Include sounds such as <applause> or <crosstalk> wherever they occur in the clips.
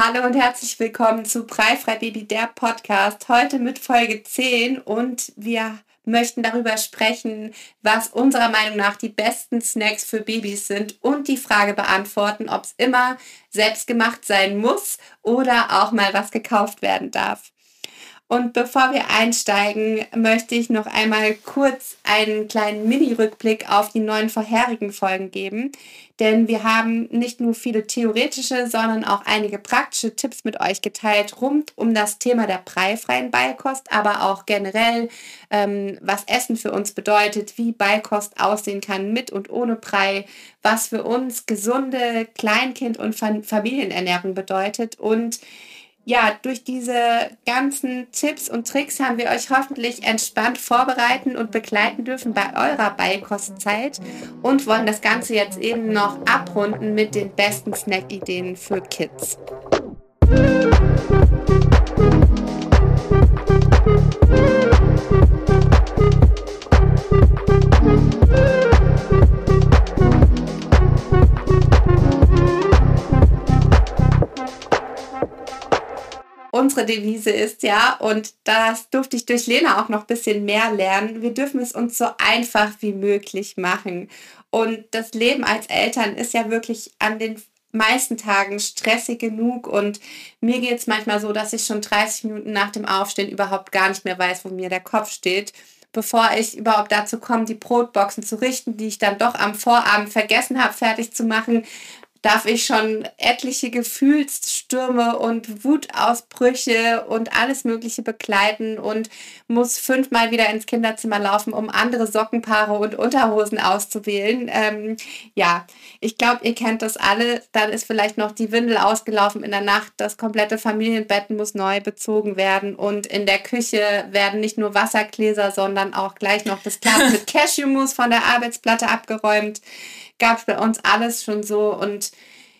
Hallo und herzlich willkommen zu Breifrei Baby, der Podcast. Heute mit Folge 10 und wir möchten darüber sprechen, was unserer Meinung nach die besten Snacks für Babys sind und die Frage beantworten, ob es immer selbst gemacht sein muss oder auch mal was gekauft werden darf. Und bevor wir einsteigen, möchte ich noch einmal kurz einen kleinen Mini-Rückblick auf die neun vorherigen Folgen geben. Denn wir haben nicht nur viele theoretische, sondern auch einige praktische Tipps mit euch geteilt rund um das Thema der preifreien Beikost, aber auch generell, ähm, was Essen für uns bedeutet, wie Beikost aussehen kann mit und ohne Brei, was für uns gesunde Kleinkind- und Familienernährung bedeutet und ja, durch diese ganzen Tipps und Tricks haben wir euch hoffentlich entspannt vorbereiten und begleiten dürfen bei eurer Beikostzeit und wollen das Ganze jetzt eben noch abrunden mit den besten Snack-Ideen für Kids. Unsere Devise ist, ja, und das durfte ich durch Lena auch noch ein bisschen mehr lernen. Wir dürfen es uns so einfach wie möglich machen. Und das Leben als Eltern ist ja wirklich an den meisten Tagen stressig genug und mir geht es manchmal so, dass ich schon 30 Minuten nach dem Aufstehen überhaupt gar nicht mehr weiß, wo mir der Kopf steht, bevor ich überhaupt dazu komme, die Brotboxen zu richten, die ich dann doch am Vorabend vergessen habe, fertig zu machen, darf ich schon etliche Gefühlsstürme und Wutausbrüche und alles Mögliche begleiten und muss fünfmal wieder ins Kinderzimmer laufen, um andere Sockenpaare und Unterhosen auszuwählen. Ähm, ja, ich glaube, ihr kennt das alle. Dann ist vielleicht noch die Windel ausgelaufen in der Nacht. Das komplette Familienbett muss neu bezogen werden und in der Küche werden nicht nur Wassergläser, sondern auch gleich noch das Glas <laughs> mit Cashewmus von der Arbeitsplatte abgeräumt gab es bei uns alles schon so. Und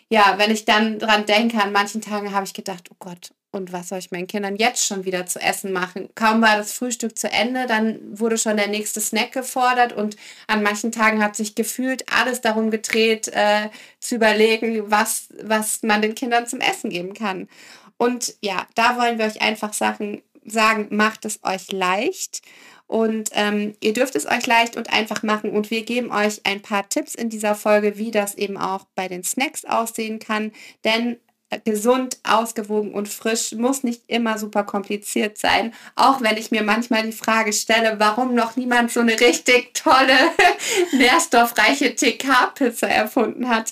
ja, wenn ich dann dran denke, an manchen Tagen habe ich gedacht, oh Gott, und was soll ich meinen Kindern jetzt schon wieder zu essen machen? Kaum war das Frühstück zu Ende, dann wurde schon der nächste Snack gefordert und an manchen Tagen hat sich gefühlt alles darum gedreht, äh, zu überlegen, was, was man den Kindern zum Essen geben kann. Und ja, da wollen wir euch einfach Sachen sagen, macht es euch leicht und ähm, ihr dürft es euch leicht und einfach machen. Und wir geben euch ein paar Tipps in dieser Folge, wie das eben auch bei den Snacks aussehen kann. Denn äh, gesund, ausgewogen und frisch muss nicht immer super kompliziert sein. Auch wenn ich mir manchmal die Frage stelle, warum noch niemand so eine richtig tolle, <laughs> nährstoffreiche TK-Pizza erfunden hat.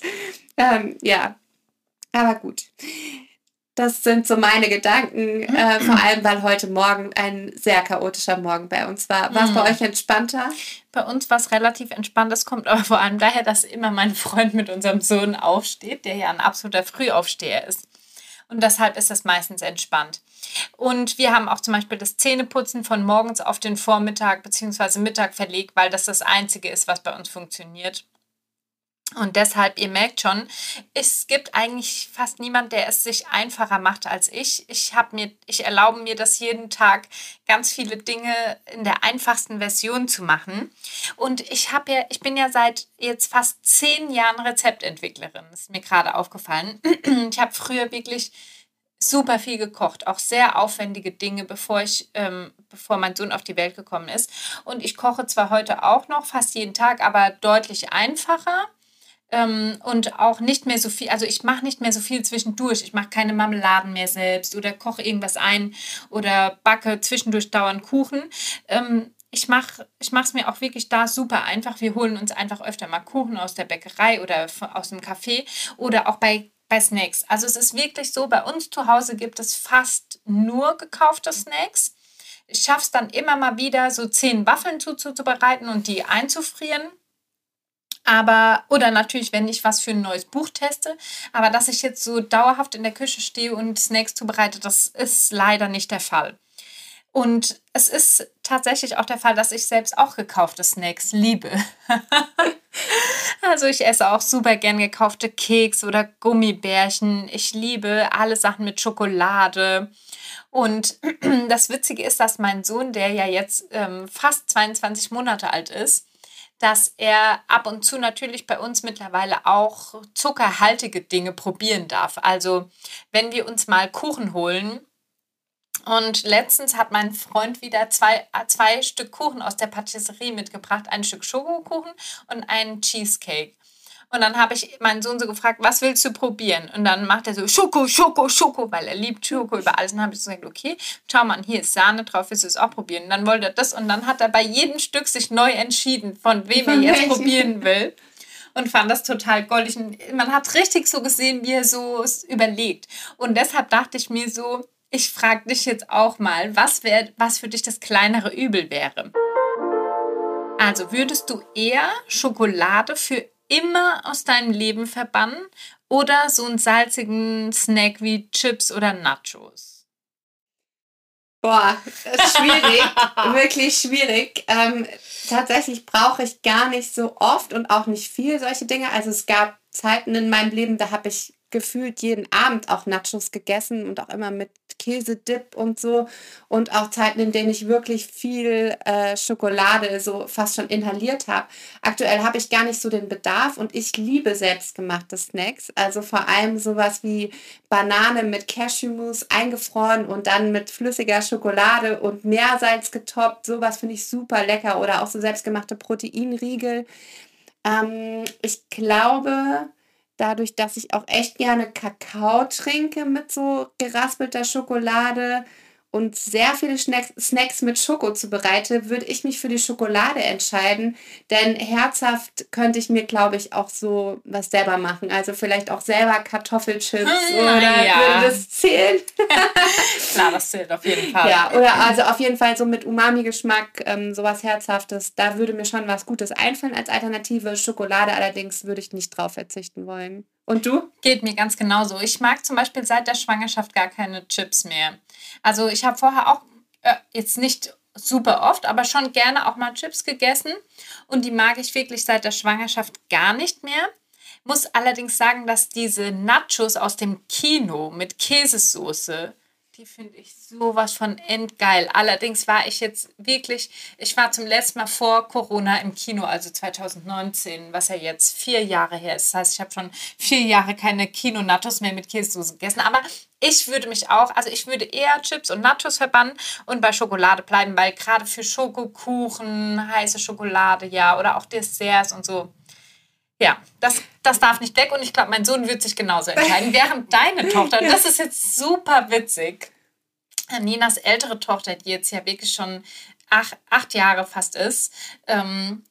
Ähm, ja, aber gut. Das sind so meine Gedanken, äh, vor allem weil heute Morgen ein sehr chaotischer Morgen bei uns war. War es bei mhm. euch entspannter? Bei uns war es relativ entspannt. Das kommt aber vor allem daher, dass immer mein Freund mit unserem Sohn aufsteht, der ja ein absoluter Frühaufsteher ist. Und deshalb ist das meistens entspannt. Und wir haben auch zum Beispiel das Zähneputzen von morgens auf den Vormittag bzw. Mittag verlegt, weil das das Einzige ist, was bei uns funktioniert. Und deshalb, ihr merkt schon, es gibt eigentlich fast niemand, der es sich einfacher macht als ich. Ich habe mir, ich erlaube mir das jeden Tag, ganz viele Dinge in der einfachsten Version zu machen. Und ich habe ja, ich bin ja seit jetzt fast zehn Jahren Rezeptentwicklerin. Ist mir gerade aufgefallen. <clears throat> Ich habe früher wirklich super viel gekocht, auch sehr aufwendige Dinge, bevor ich, ähm, bevor mein Sohn auf die Welt gekommen ist. Und ich koche zwar heute auch noch fast jeden Tag, aber deutlich einfacher ähm, und auch nicht mehr so viel, also ich mache nicht mehr so viel zwischendurch. Ich mache keine Marmeladen mehr selbst oder koche irgendwas ein oder backe zwischendurch dauernd Kuchen. Ähm, ich mache ich es mir auch wirklich da super einfach. Wir holen uns einfach öfter mal Kuchen aus der Bäckerei oder aus dem Café oder auch bei, bei Snacks. Also es ist wirklich so, bei uns zu Hause gibt es fast nur gekaufte Snacks. Ich schaffe es dann immer mal wieder, so zehn Waffeln zuzubereiten und die einzufrieren aber, oder natürlich, wenn ich was für ein neues Buch teste. Aber dass ich jetzt so dauerhaft in der Küche stehe und Snacks zubereite, das ist leider nicht der Fall. Und es ist tatsächlich auch der Fall, dass ich selbst auch gekaufte Snacks liebe. <laughs> also ich esse auch super gern gekaufte Keks oder Gummibärchen. Ich liebe alle Sachen mit Schokolade. Und <clears throat> das Witzige ist, dass mein Sohn, der ja jetzt ähm, fast 22 Monate alt ist, dass er ab und zu natürlich bei uns mittlerweile auch zuckerhaltige Dinge probieren darf. Also wenn wir uns mal Kuchen holen, und letztens hat mein Freund wieder zwei, zwei Stück Kuchen aus der Patisserie mitgebracht. Ein Stück Schokokuchen und einen Cheesecake. Und dann habe ich meinen Sohn so gefragt, was willst du probieren? Und dann macht er so Schoko, Schoko, Schoko, weil er liebt Schoko über alles. Und dann habe ich so gesagt, okay, schau mal, hier ist Sahne drauf, willst du es auch probieren? Und dann wollte er das und dann hat er bei jedem Stück sich neu entschieden, von wem er jetzt probieren <laughs> will. Und fand das total goldig. man hat richtig so gesehen, wie er so überlegt. Und deshalb dachte ich mir so, ich frage dich jetzt auch mal, was, wär, was für dich das kleinere Übel wäre. Also würdest du eher Schokolade für immer aus deinem Leben verbannen oder so einen salzigen Snack wie Chips oder Nachos? Boah, das ist schwierig, <laughs> wirklich schwierig. Ähm, tatsächlich brauche ich gar nicht so oft und auch nicht viel solche Dinge. Also es gab Zeiten in meinem Leben, da habe ich gefühlt jeden Abend auch Nachos gegessen und auch immer mit Käsedip und so. Und auch Zeiten, in denen ich wirklich viel äh, Schokolade so fast schon inhaliert habe. Aktuell habe ich gar nicht so den Bedarf und ich liebe selbstgemachte Snacks. Also vor allem sowas wie Banane mit Cashewmus eingefroren und dann mit flüssiger Schokolade und Meersalz getoppt. Sowas finde ich super lecker. Oder auch so selbstgemachte Proteinriegel. Ähm, ich glaube, dadurch, dass ich auch echt gerne Kakao trinke mit so geraspelter Schokolade, und sehr viele Snacks mit Schoko zubereite, würde ich mich für die Schokolade entscheiden. Denn herzhaft könnte ich mir, glaube ich, auch so was selber machen. Also vielleicht auch selber Kartoffelchips hm, oder ja. würde das zählen? <laughs> Klar, das zählt auf jeden Fall. Ja, oder also auf jeden Fall so mit Umami-Geschmack, ähm, sowas Herzhaftes. Da würde mir schon was Gutes einfallen als Alternative. Schokolade allerdings würde ich nicht drauf verzichten wollen. Und du? Geht mir ganz genauso. Ich mag zum Beispiel seit der Schwangerschaft gar keine Chips mehr. Also ich habe vorher auch äh, jetzt nicht super oft, aber schon gerne auch mal Chips gegessen. Und die mag ich wirklich seit der Schwangerschaft gar nicht mehr. Muss allerdings sagen, dass diese Nachos aus dem Kino mit Käsesoße die finde ich sowas von endgeil. Allerdings war ich jetzt wirklich, ich war zum letzten Mal vor Corona im Kino, also 2019, was ja jetzt vier Jahre her ist. Das heißt, ich habe schon vier Jahre keine Kino-Nattos mehr mit Käsesoße gegessen. Aber ich würde mich auch, also ich würde eher Chips und Nachos verbannen und bei Schokolade bleiben, weil gerade für Schokokuchen, heiße Schokolade, ja, oder auch Desserts und so, ja, das, das darf nicht weg und ich glaube, mein Sohn wird sich genauso entscheiden. Während deine Tochter, <laughs> ja. das ist jetzt super witzig, Ninas ältere Tochter, die jetzt ja wirklich schon acht, acht Jahre fast ist, ähm,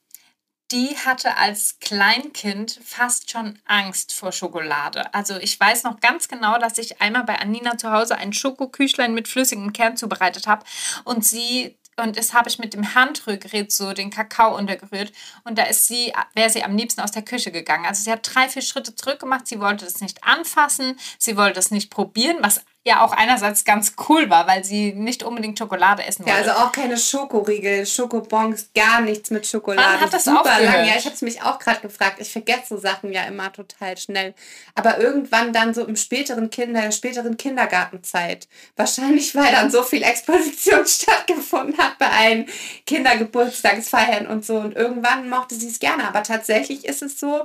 die hatte als Kleinkind fast schon Angst vor Schokolade. Also ich weiß noch ganz genau, dass ich einmal bei Anina zu Hause ein Schokoküchlein mit flüssigem Kern zubereitet habe und sie und das habe ich mit dem Handrührgerät so den Kakao untergerührt. Und da ist sie, wäre sie am liebsten aus der Küche gegangen. Also sie hat drei, vier Schritte zurück gemacht, sie wollte das nicht anfassen, sie wollte das nicht probieren, was ja auch einerseits ganz cool war, weil sie nicht unbedingt Schokolade essen wollte. Ja, also auch keine Schokoriegel, Schokobons, gar nichts mit Schokolade. Man hat das Super aufgehört. lang. Ja, ich habe es mich auch gerade gefragt. Ich vergesse so Sachen ja immer total schnell. Aber irgendwann dann so im späteren Kinder, späteren Kindergartenzeit, wahrscheinlich weil dann so viel Exposition <laughs> stattgefunden hat bei allen Kindergeburtstagsfeiern und so. Und irgendwann mochte sie es gerne. Aber tatsächlich ist es so,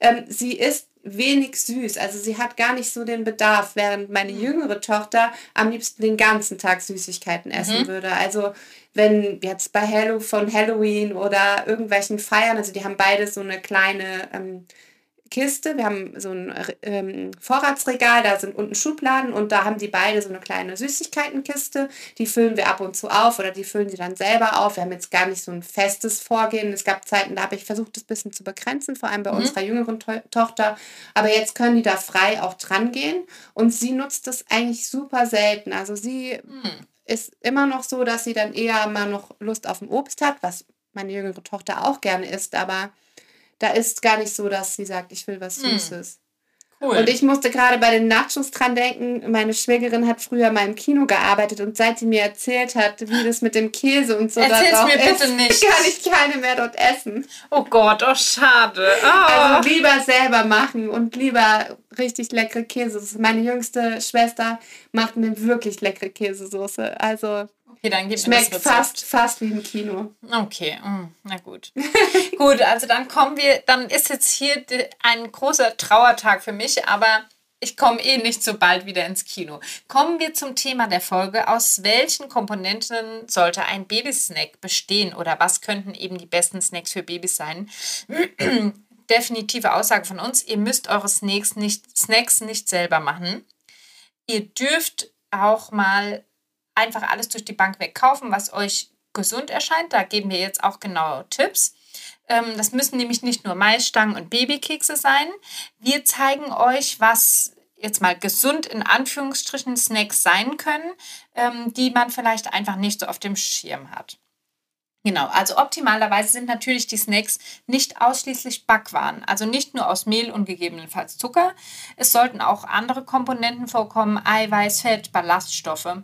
ähm, sie ist wenig süß. Also sie hat gar nicht so den Bedarf, während meine mhm. jüngere Tochter am liebsten den ganzen Tag Süßigkeiten essen mhm. würde. Also wenn jetzt bei Hello von Halloween oder irgendwelchen Feiern, also die haben beide so eine kleine ähm, Kiste. Wir haben so ein ähm, Vorratsregal, da sind unten Schubladen und da haben die beide so eine kleine Süßigkeitenkiste. Die füllen wir ab und zu auf oder die füllen sie dann selber auf. Wir haben jetzt gar nicht so ein festes Vorgehen. Es gab Zeiten, da habe ich versucht, das ein bisschen zu begrenzen, vor allem bei mhm. unserer jüngeren to Tochter. Aber jetzt können die da frei auch dran gehen und sie nutzt das eigentlich super selten. Also sie mhm. ist immer noch so, dass sie dann eher mal noch Lust auf ein Obst hat, was meine jüngere Tochter auch gerne isst, aber da ist gar nicht so, dass sie sagt, ich will was hm. Süßes. Cool. Und ich musste gerade bei den Nachos dran denken. Meine Schwägerin hat früher mal im Kino gearbeitet und seit sie mir erzählt hat, wie das mit dem Käse und so Erzähl's dort mir bitte ist, nicht. <laughs> kann ich keine mehr dort essen. Oh Gott, oh schade. Oh. Also lieber selber machen und lieber richtig leckere Käse. Meine jüngste Schwester macht mir wirklich leckere Käsesoße. Also Okay, dann gib Schmeckt mir das fast, fast wie im Kino. Okay, mm, na gut. <laughs> gut, also dann kommen wir, dann ist jetzt hier ein großer Trauertag für mich, aber ich komme eh nicht so bald wieder ins Kino. Kommen wir zum Thema der Folge. Aus welchen Komponenten sollte ein Babysnack bestehen oder was könnten eben die besten Snacks für Babys sein? <clears throat> Definitive Aussage von uns, ihr müsst eure Snacks nicht, Snacks nicht selber machen. Ihr dürft auch mal einfach alles durch die Bank wegkaufen, was euch gesund erscheint. Da geben wir jetzt auch genaue Tipps. Ähm, das müssen nämlich nicht nur Maisstangen und Babykekse sein. Wir zeigen euch, was jetzt mal gesund in Anführungsstrichen Snacks sein können, ähm, die man vielleicht einfach nicht so auf dem Schirm hat. Genau, also optimalerweise sind natürlich die Snacks nicht ausschließlich Backwaren, also nicht nur aus Mehl und gegebenenfalls Zucker. Es sollten auch andere Komponenten vorkommen, Eiweiß, Fett, Ballaststoffe.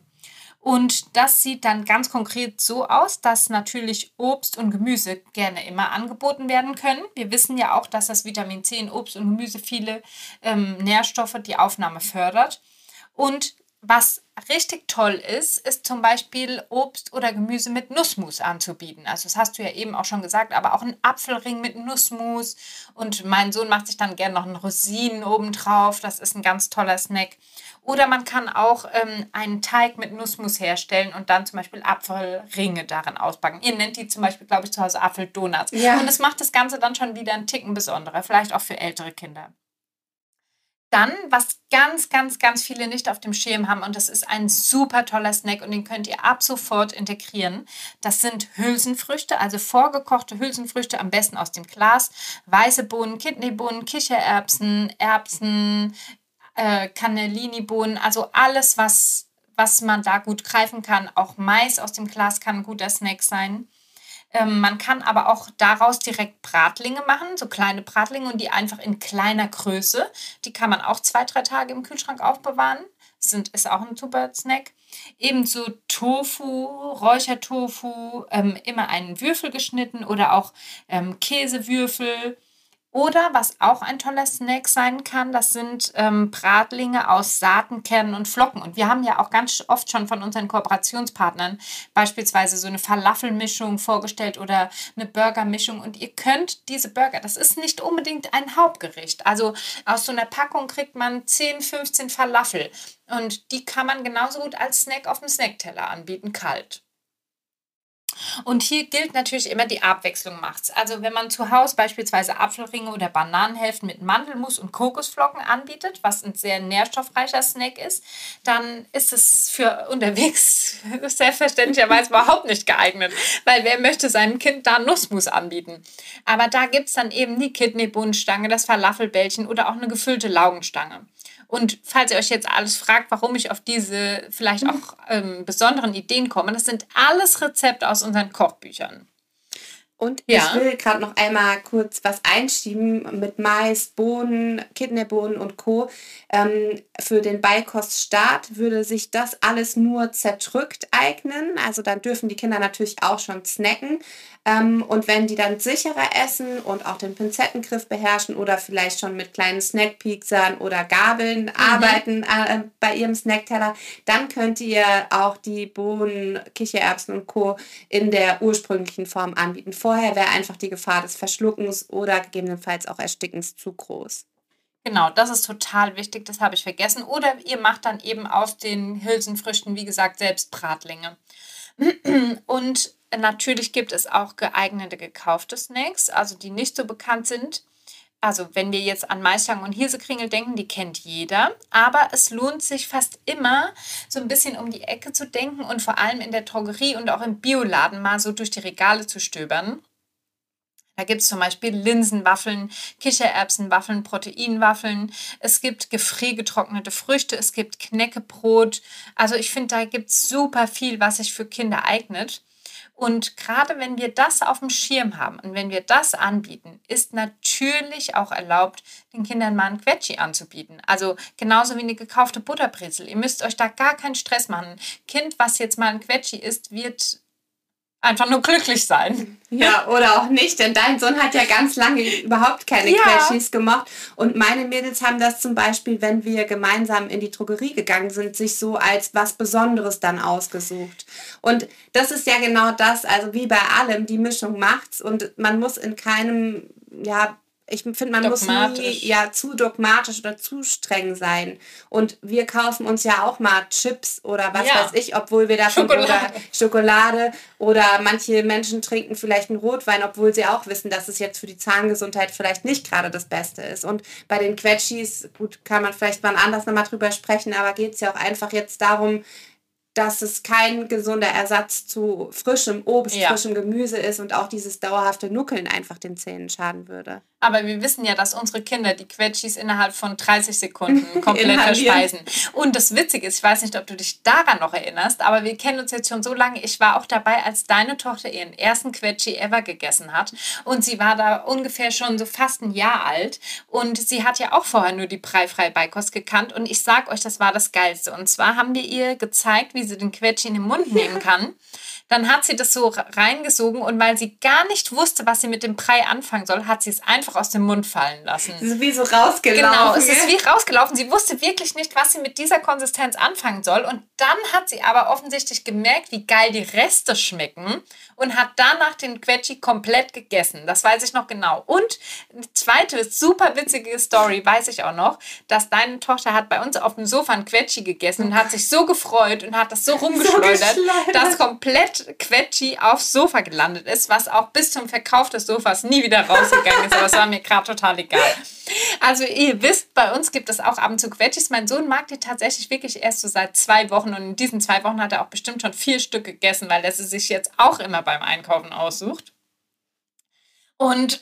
Und das sieht dann ganz konkret so aus, dass natürlich Obst und Gemüse gerne immer angeboten werden können. Wir wissen ja auch, dass das Vitamin C in Obst und Gemüse viele ähm, Nährstoffe die Aufnahme fördert. Und was richtig toll ist, ist zum Beispiel Obst oder Gemüse mit Nussmus anzubieten. Also das hast du ja eben auch schon gesagt, aber auch ein Apfelring mit Nussmus. Und mein Sohn macht sich dann gerne noch einen Rosinen obendrauf. Das ist ein ganz toller Snack. Oder man kann auch ähm, einen Teig mit Nussmus herstellen und dann zum Beispiel Apfelringe darin ausbacken. Ihr nennt die zum Beispiel, glaube ich, zu Hause Apfeldonuts. Ja. Und das macht das Ganze dann schon wieder einen Ticken besonderer, vielleicht auch für ältere Kinder. Dann, was ganz, ganz, ganz viele nicht auf dem Schirm haben, und das ist ein super toller Snack und den könnt ihr ab sofort integrieren. Das sind Hülsenfrüchte, also vorgekochte Hülsenfrüchte, am besten aus dem Glas. Weiße Bohnen, Kidneybohnen, Kichererbsen, Erbsen, äh, Cannellini-Bohnen, also alles, was, was man da gut greifen kann. Auch Mais aus dem Glas kann ein guter Snack sein. Ähm, man kann aber auch daraus direkt Bratlinge machen, so kleine Bratlinge und die einfach in kleiner Größe. Die kann man auch zwei, drei Tage im Kühlschrank aufbewahren. Sind, ist auch ein super Snack. Ebenso Tofu, Räuchertofu, ähm, immer einen Würfel geschnitten oder auch ähm, Käsewürfel oder was auch ein toller Snack sein kann, das sind ähm, Bratlinge aus Saatenkernen und Flocken. Und wir haben ja auch ganz oft schon von unseren Kooperationspartnern beispielsweise so eine Falafelmischung vorgestellt oder eine Burgermischung. Und ihr könnt diese Burger, das ist nicht unbedingt ein Hauptgericht. Also aus so einer Packung kriegt man 10, 15 Falafel. Und die kann man genauso gut als Snack auf dem Snackteller anbieten, kalt. Und hier gilt natürlich immer, die Abwechslung macht's. Also wenn man zu Hause beispielsweise Apfelringe oder Bananenhälften mit Mandelmus und Kokosflocken anbietet, was ein sehr nährstoffreicher Snack ist, dann ist es für unterwegs <laughs> selbstverständlicherweise überhaupt nicht geeignet, weil wer möchte seinem Kind da Nussmus anbieten? Aber da gibt es dann eben die Kidneybohnenstange, das Falafelbällchen oder auch eine gefüllte Laugenstange. Und falls ihr euch jetzt alles fragt, warum ich auf diese vielleicht mhm. auch ähm, besonderen Ideen komme, das sind alles Rezepte aus unseren Kochbüchern. Und ja. ich will gerade noch einmal kurz was einschieben mit Mais, Bohnen, Kidneybohnen und Co. Ähm, für den Beikoststart würde sich das alles nur zerdrückt eignen. Also dann dürfen die Kinder natürlich auch schon snacken. Ähm, und wenn die dann sicherer essen und auch den Pinzettengriff beherrschen oder vielleicht schon mit kleinen Snackpieksern oder Gabeln mhm. arbeiten äh, bei ihrem Snackteller, dann könnt ihr auch die Bohnen, Kichererbsen und Co. in der ursprünglichen Form anbieten. Vorher wäre einfach die Gefahr des Verschluckens oder gegebenenfalls auch Erstickens zu groß. Genau, das ist total wichtig, das habe ich vergessen. Oder ihr macht dann eben aus den Hülsenfrüchten, wie gesagt, selbst Bratlinge. <clears throat> Und natürlich gibt es auch geeignete gekaufte Snacks, also die nicht so bekannt sind. Also wenn wir jetzt an Maisstangen und Hirsekringel denken, die kennt jeder. Aber es lohnt sich fast immer, so ein bisschen um die Ecke zu denken und vor allem in der Drogerie und auch im Bioladen mal so durch die Regale zu stöbern. Da gibt es zum Beispiel Linsenwaffeln, Kichererbsenwaffeln, Proteinwaffeln. Es gibt gefriergetrocknete Früchte, es gibt Knäckebrot. Also ich finde, da gibt es super viel, was sich für Kinder eignet. Und gerade wenn wir das auf dem Schirm haben und wenn wir das anbieten, ist natürlich auch erlaubt, den Kindern mal ein Quetschi anzubieten. Also genauso wie eine gekaufte Butterbrezel. Ihr müsst euch da gar keinen Stress machen. Kind, was jetzt mal ein Quetschi isst, wird einfach nur glücklich sein. Ja, oder auch nicht, denn dein Sohn hat ja ganz lange überhaupt keine ja. Quetschis gemacht. Und meine Mädels haben das zum Beispiel, wenn wir gemeinsam in die Drogerie gegangen sind, sich so als was Besonderes dann ausgesucht. Und das ist ja genau das, also wie bei allem, die Mischung macht's und man muss in keinem, ja, ich finde, man muss nie ja, zu dogmatisch oder zu streng sein. Und wir kaufen uns ja auch mal Chips oder was ja. weiß ich, obwohl wir davon Schokolade. oder Schokolade oder manche Menschen trinken vielleicht einen Rotwein, obwohl sie auch wissen, dass es jetzt für die Zahngesundheit vielleicht nicht gerade das Beste ist. Und bei den Quetschis, gut, kann man vielleicht mal anders nochmal drüber sprechen, aber geht es ja auch einfach jetzt darum, dass es kein gesunder Ersatz zu frischem Obst, ja. frischem Gemüse ist und auch dieses dauerhafte Nuckeln einfach den Zähnen schaden würde. Aber wir wissen ja, dass unsere Kinder die Quetschis innerhalb von 30 Sekunden <laughs> komplett verspeisen. Und das Witzige ist, ich weiß nicht, ob du dich daran noch erinnerst, aber wir kennen uns jetzt schon so lange. Ich war auch dabei, als deine Tochter ihren ersten Quetschi ever gegessen hat. Und sie war da ungefähr schon so fast ein Jahr alt. Und sie hat ja auch vorher nur die Preifrei Beikost gekannt. Und ich sag euch, das war das Geilste. Und zwar haben wir ihr gezeigt, wie sie den Quetschi in den Mund <laughs> nehmen kann. Dann hat sie das so reingesogen und weil sie gar nicht wusste, was sie mit dem Brei anfangen soll, hat sie es einfach aus dem Mund fallen lassen. Es ist wie so rausgelaufen. Genau, es ist wie rausgelaufen. Sie wusste wirklich nicht, was sie mit dieser Konsistenz anfangen soll. Und dann hat sie aber offensichtlich gemerkt, wie geil die Reste schmecken und hat danach den Quetschi komplett gegessen. Das weiß ich noch genau. Und eine zweite super witzige Story weiß ich auch noch, dass deine Tochter hat bei uns auf dem Sofa ein Quetschi gegessen und hat sich so gefreut und hat das so rumgeschleudert, so dass komplett Quetschi aufs Sofa gelandet ist, was auch bis zum Verkauf des Sofas nie wieder rausgegangen ist. Aber es war mir gerade total egal. Also ihr wisst, bei uns gibt es auch ab und zu Quetschis. Mein Sohn mag die tatsächlich wirklich erst so seit zwei Wochen und in diesen zwei Wochen hat er auch bestimmt schon vier Stück gegessen, weil er sie sich jetzt auch immer beim Einkaufen aussucht. Und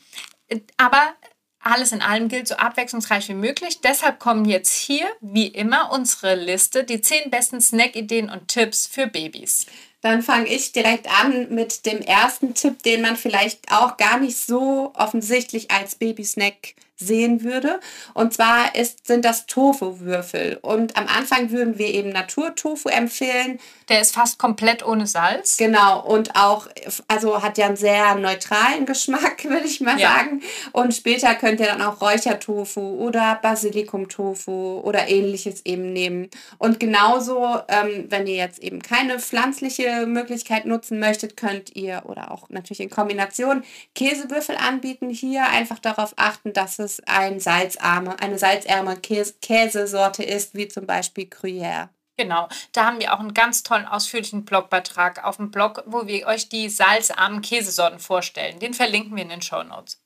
<clears throat> aber alles in allem gilt so abwechslungsreich wie möglich. Deshalb kommen jetzt hier, wie immer, unsere Liste, die zehn besten Snack-Ideen und Tipps für Babys. Dann fange ich direkt an mit dem ersten Tipp, den man vielleicht auch gar nicht so offensichtlich als Babysnack sehen würde. Und zwar ist, sind das Tofu-Würfel. Und am Anfang würden wir eben Naturtofu empfehlen. Der ist fast komplett ohne Salz. Genau. Und auch, also hat ja einen sehr neutralen Geschmack, <laughs> würde ich mal ja. sagen. Und später könnt ihr dann auch Räuchertofu oder Basilikum-Tofu oder ähnliches eben nehmen. Und genauso, ähm, wenn ihr jetzt eben keine pflanzliche Möglichkeit nutzen möchtet, könnt ihr oder auch natürlich in Kombination Käsewürfel anbieten. Hier einfach darauf achten, dass es es ein salzarme, eine salzärme Käse Käsesorte ist, wie zum Beispiel Gruyère. Genau, da haben wir auch einen ganz tollen ausführlichen Blogbeitrag auf dem Blog, wo wir euch die salzarmen Käsesorten vorstellen. Den verlinken wir in den Show Notes.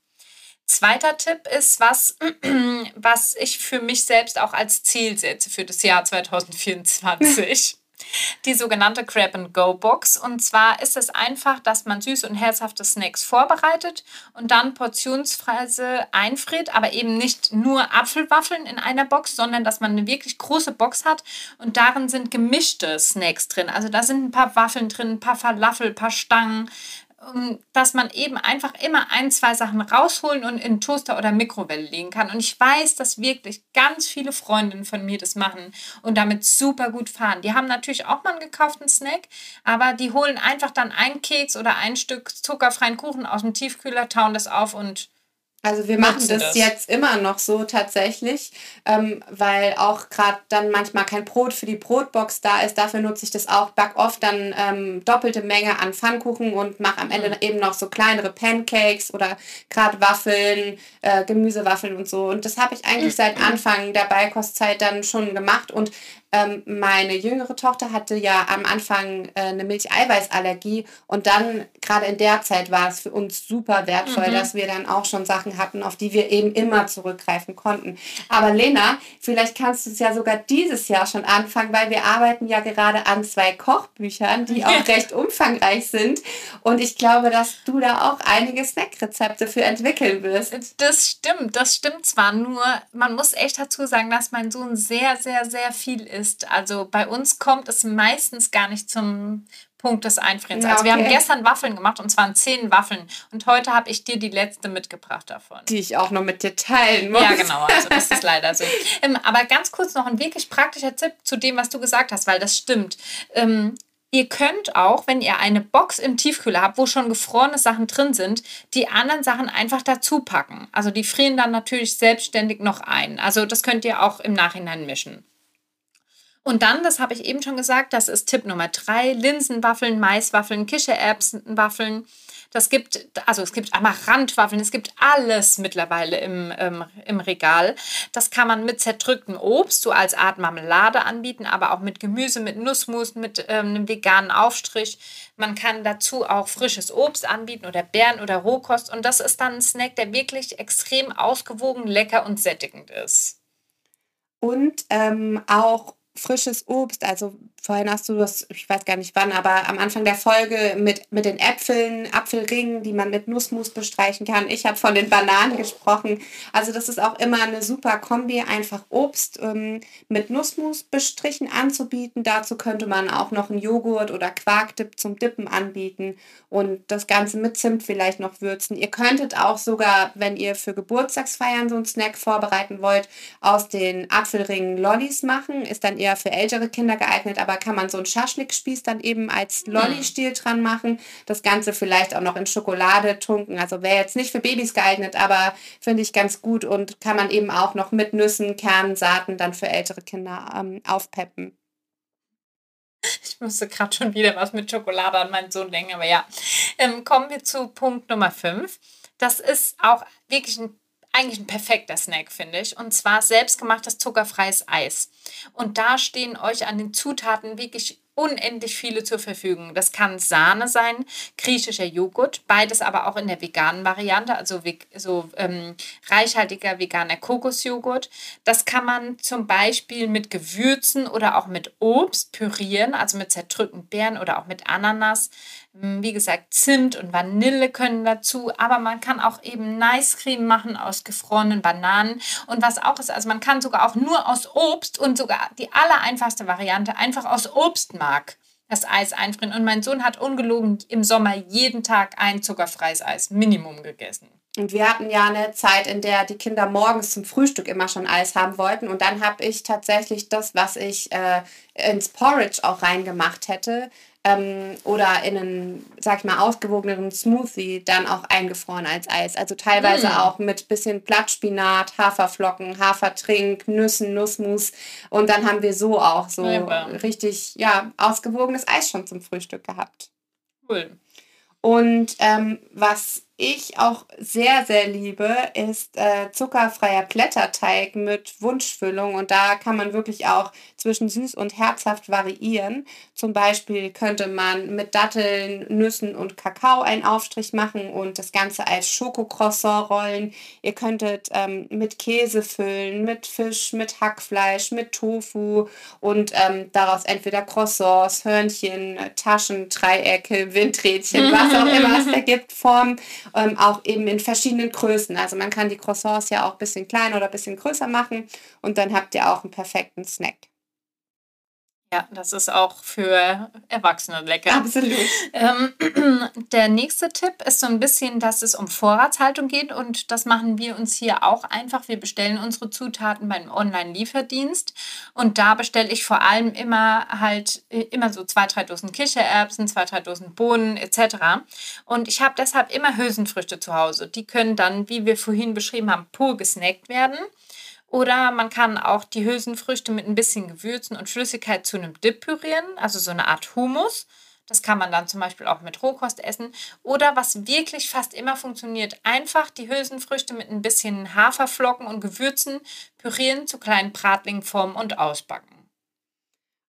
Zweiter Tipp ist was, <clears throat> was ich für mich selbst auch als Ziel setze für das Jahr 2024 die sogenannte Grab-and-Go-Box. Und zwar ist es einfach, dass man süße und herzhafte Snacks vorbereitet und dann portionsweise einfriert, aber eben nicht nur Apfelwaffeln in einer Box, sondern dass man eine wirklich große Box hat und darin sind gemischte Snacks drin. Also da sind ein paar Waffeln drin, ein paar Falafel, ein paar Stangen, dass man eben einfach immer ein, zwei Sachen rausholen und in Toaster oder Mikrowelle legen kann. Und ich weiß, dass wirklich ganz viele Freundinnen von mir das machen und damit super gut fahren. Die haben natürlich auch mal einen gekauften Snack, aber die holen einfach dann einen Keks oder ein Stück zuckerfreien Kuchen aus dem Tiefkühler, tauen das auf und also wir machen das, das, jetzt immer noch so tatsächlich, ähm, weil auch gerade dann manchmal kein Brot für die Brotbox da ist. Dafür nutze ich das auch. Back oft dann ähm, doppelte Menge an Pfannkuchen und mache am Ende mhm. eben noch so kleinere Pancakes oder gerade Waffeln, äh, Gemüsewaffeln und so. Und das habe ich eigentlich seit mhm. <clears throat> Anfang der Beikostzeit dann schon gemacht. Und ähm, meine jüngere Tochter hatte ja am Anfang äh, eine Milcheiweißallergie und dann gerade in der Zeit war es für uns super wertvoll, mhm. dass wir dann auch schon Sachen hatten, auf die wir eben immer zurückgreifen konnten. Aber Lena, vielleicht kannst du es ja sogar dieses Jahr schon anfangen, weil wir arbeiten ja gerade an zwei Kochbüchern, die <laughs> auch recht umfangreich sind und ich glaube, dass du da auch einige Snackrezepte für entwickeln wirst. Das stimmt, das stimmt zwar, nur man muss echt dazu sagen, dass mein Sohn sehr, sehr, sehr viel ist. Also bei uns kommt es meistens gar nicht zum Punkt des Einfrierens. Ja, also wir haben gestern Waffeln gemacht und zwar zehn Waffeln. Und heute habe ich dir die letzte mitgebracht davon. Die ich auch noch mit dir teilen muss. Ja, genau. Also das ist leider so. <laughs> Ähm, aber ganz kurz noch ein wirklich praktischer Tipp zu dem, was du gesagt hast, weil das stimmt. Ähm, Ihr könnt auch, wenn ihr eine Box im Tiefkühler habt, wo schon gefrorene Sachen drin sind, die anderen Sachen einfach dazu packen. Also die frieren dann natürlich selbstständig noch ein. Also das könnt ihr auch im Nachhinein mischen. Und dann, das habe ich eben schon gesagt, das ist Tipp Nummer drei, Linsenwaffeln, Maiswaffeln, Kichererbsenwaffeln. Das gibt, also es gibt Amaranthwaffeln, es gibt alles mittlerweile im, ähm, im Regal. Das kann man mit zerdrücktem Obst, so als Art Marmelade anbieten, aber auch mit Gemüse, mit Nussmus, mit ähm, einem veganen Aufstrich. Man kann dazu auch frisches Obst anbieten oder Beeren oder Rohkost. Und das ist dann ein Snack, der wirklich extrem ausgewogen, lecker und sättigend ist. Und ähm, auch frisches Obst, also vorhin hast du das, ich weiß gar nicht wann, aber am Anfang der Folge mit, mit den Äpfeln, Apfelringen, die man mit Nussmus bestreichen kann. Ich habe von den Bananen gesprochen. Also das ist auch immer eine super Kombi, einfach Obst ähm, mit Nussmus bestrichen anzubieten. Dazu könnte man auch noch einen Joghurt oder Quarkdip zum Dippen anbieten und das Ganze mit Zimt vielleicht noch würzen. Ihr könntet auch sogar, wenn ihr für Geburtstagsfeiern so einen Snack vorbereiten wollt, aus den Apfelringen Lollis machen. Ist dann eher für ältere Kinder geeignet, aber kann man so einen Schaschlikspieß dann eben als. Lolli-Stiel dran machen. Das Ganze vielleicht auch noch in Schokolade tunken. Also wäre jetzt nicht für Babys geeignet, aber finde ich ganz gut und kann man eben auch noch mit Nüssen, Kernen, Saaten dann für ältere Kinder ähm, aufpeppen. Ich musste gerade schon wieder was mit Schokolade an meinen Sohn denken, aber ja. Ähm, kommen wir zu Punkt Nummer 5. Das ist auch wirklich ein eigentlich ein perfekter Snack, finde ich. Und zwar selbstgemachtes zuckerfreies Eis. Und da stehen euch an den Zutaten wirklich unendlich viele zur Verfügung. Das kann Sahne sein, griechischer Joghurt, beides aber auch in der veganen Variante, also so ähm, reichhaltiger veganer Kokosjoghurt. Das kann man zum Beispiel mit Gewürzen oder auch mit Obst pürieren, also mit zerdrückten Beeren oder auch mit Ananas. Hm, wie gesagt, Zimt und Vanille können dazu, aber man kann auch eben Nice Cream machen aus gefrorenen Bananen. Und was auch ist, also man kann sogar auch nur aus Obst und sogar die allereinfachste Variante einfach aus Obstmark das Eis einfrieren. Und mein Sohn hat ungelogen im Sommer jeden Tag ein zuckerfreies Eis Minimum gegessen. Und wir hatten ja eine Zeit, in der die Kinder morgens zum Frühstück immer schon Eis haben wollten. Und dann habe ich tatsächlich das, was ich äh, ins Porridge auch reingemacht hätte, ähm, oder in einen, sag ich mal, ausgewogeneren Smoothie dann auch eingefroren als Eis. Also teilweise mm. auch mit bisschen Blattspinat, Haferflocken, Hafertrink, Nüssen, Nussmus. Und dann haben wir so auch so ja, richtig, ja, ausgewogenes Eis schon zum Frühstück gehabt. Cool. Und ähm, was ich auch sehr, sehr liebe, ist äh, zuckerfreier Blätterteig mit Wunschfüllung. Und da kann man wirklich auch zwischen süß und herzhaft variieren. Zum Beispiel könnte man mit Datteln, Nüssen und Kakao einen Aufstrich machen und das Ganze als Schokocroissant rollen. Ihr könntet ähm, mit Käse füllen, mit Fisch, mit Hackfleisch, mit Tofu und ähm, daraus entweder Croissants, Hörnchen, Taschen, Dreiecke, Windrädchen, was auch immer es da <laughs> gibt, formen ähm, auch eben in verschiedenen Größen. Also man kann die Croissants ja auch ein bisschen kleiner oder ein bisschen größer machen und dann habt ihr auch einen perfekten Snack. Ja, das ist auch für Erwachsene lecker. Absolut. Ähm, <clears throat> der nächste Tipp ist so ein bisschen, dass es um Vorratshaltung geht und das machen wir uns hier auch einfach. Wir bestellen unsere Zutaten beim Online-Lieferdienst und da bestelle ich vor allem immer halt äh, immer so zwei, drei Dosen Kichererbsen, zwei, drei Dosen Bohnen etc. Und ich habe deshalb immer Hülsenfrüchte zu Hause. Die können dann, wie wir vorhin beschrieben haben, pur gesnackt werden. Oder man kann auch die Hülsenfrüchte mit ein bisschen Gewürzen und Flüssigkeit zu einem Dip pürieren, also so eine Art Hummus. Das kann man dann zum Beispiel auch mit Rohkost essen. Oder was wirklich fast immer funktioniert, einfach die Hülsenfrüchte mit ein bisschen Haferflocken und Gewürzen pürieren, zu kleinen Bratlingen formen und ausbacken.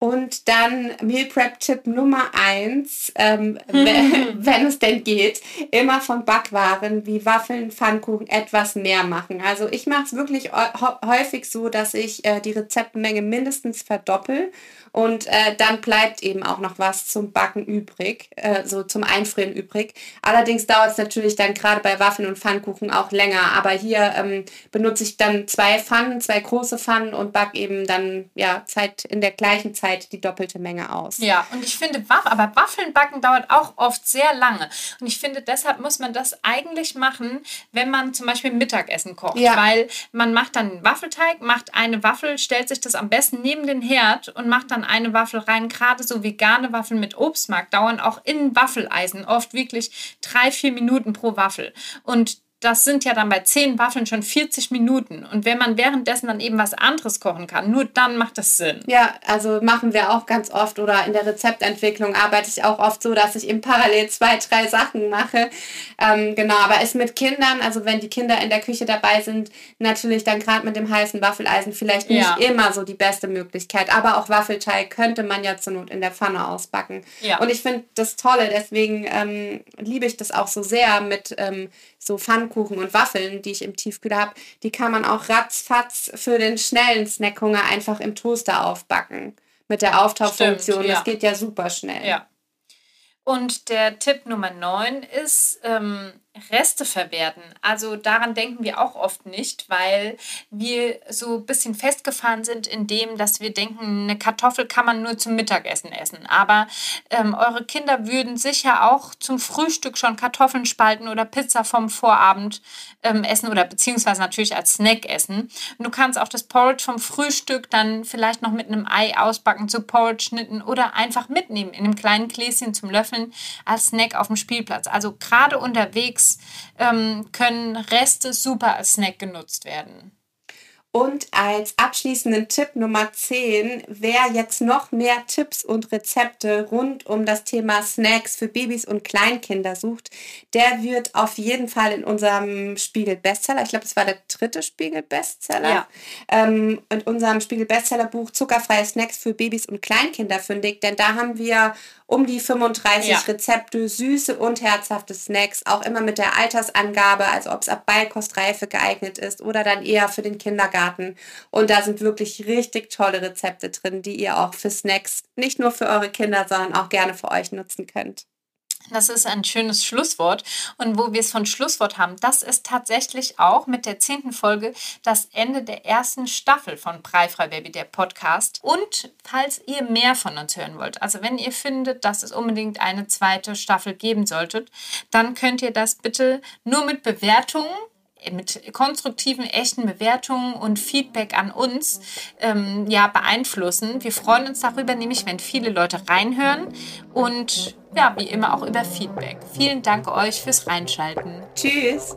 Und dann Meal Prep Tipp Nummer eins, ähm, wenn, <laughs> wenn es denn geht, immer von Backwaren wie Waffeln, Pfannkuchen etwas mehr machen. Also ich mache es wirklich häufig so, dass ich äh, die Rezeptmenge mindestens verdoppel und äh, dann bleibt eben auch noch was zum Backen übrig, äh, so zum Einfrieren übrig. Allerdings dauert es natürlich dann gerade bei Waffeln und Pfannkuchen auch länger. Aber hier ähm, benutze ich dann zwei Pfannen, zwei große Pfannen und back eben dann ja Zeit in der gleichen Zeit die doppelte Menge aus. Ja, und ich finde, Waff aber Waffeln backen dauert auch oft sehr lange. Und ich finde, deshalb muss man das eigentlich machen, wenn man zum Beispiel Mittagessen kocht. Ja. Weil man macht dann einen Waffelteig, macht eine Waffel, stellt sich das am besten neben den Herd und macht dann dann eine Waffel rein. Gerade so vegane Waffeln mit Obstmark dauern auch in Waffeleisen oft wirklich drei, vier Minuten pro Waffel. Und das sind ja dann bei zehn Waffeln schon 40 Minuten. Und wenn man währenddessen dann eben was anderes kochen kann, nur dann macht das Sinn. Ja, also machen wir auch ganz oft oder in der Rezeptentwicklung arbeite ich auch oft so, dass ich eben parallel zwei, drei Sachen mache. Ähm, genau, aber ist mit Kindern, also wenn die Kinder in der Küche dabei sind, natürlich dann gerade mit dem heißen Waffeleisen vielleicht nicht ja. immer so die beste Möglichkeit. Aber auch Waffelteig könnte man ja zur Not in der Pfanne ausbacken. Ja. Und ich finde das Tolle, deswegen ähm, liebe ich das auch so sehr mit ähm, so Pfannkuchen und Waffeln, die ich im Tiefkühler habe, die kann man auch ratzfatz für den schnellen Snackhunger einfach im Toaster aufbacken. Mit der Auftauchfunktion. Ja. Das geht ja super schnell. Ja. Und der Tipp Nummer 9 ist, ähm, Reste verwerten. Also daran denken wir auch oft nicht, weil wir so ein bisschen festgefahren sind in dem, dass wir denken, eine Kartoffel kann man nur zum Mittagessen essen. Aber ähm, eure Kinder würden sicher auch zum Frühstück schon Kartoffeln spalten oder Pizza vom Vorabend ähm, essen oder beziehungsweise natürlich als Snack essen. Und du kannst auch das Porridge vom Frühstück dann vielleicht noch mit einem Ei ausbacken, zu Porridge schnitten oder einfach mitnehmen in einem kleinen Gläschen zum Löffeln als Snack auf dem Spielplatz. Also gerade unterwegs Snacks ähm, können Reste super als Snack genutzt werden. Und als abschließenden Tipp Nummer 10, wer jetzt noch mehr Tipps und Rezepte rund um das Thema Snacks für Babys und Kleinkinder sucht, der wird auf jeden Fall in unserem Spiegel Bestseller, ich glaube, es war der dritte Spiegel Bestseller, ja. ähm, in unserem Spiegel Bestseller Buch Zuckerfreie Snacks für Babys und Kleinkinder fündig, denn da haben wir um die 35 ja. Rezepte, süße und herzhafte Snacks, auch immer mit der Altersangabe, also ob es ab Beikostreife geeignet ist oder dann eher für den Kindergarten. Und da sind wirklich richtig tolle Rezepte drin, die ihr auch für Snacks nicht nur für eure Kinder, sondern auch gerne für euch nutzen könnt. Das ist ein schönes Schlusswort. Und wo wir es von Schlusswort haben, das ist tatsächlich auch mit der zehnten Folge das Ende der ersten Staffel von Breifrei Baby, der Podcast. Und falls ihr mehr von uns hören wollt, also wenn ihr findet, dass es unbedingt eine zweite Staffel geben sollte, dann könnt ihr das bitte nur mit Bewertungen mit konstruktiven, echten Bewertungen und Feedback an uns ähm, ja, beeinflussen. Wir freuen uns darüber, nämlich wenn viele Leute reinhören und ja, wie immer auch über Feedback. Vielen Dank euch fürs Reinschalten. Tschüss.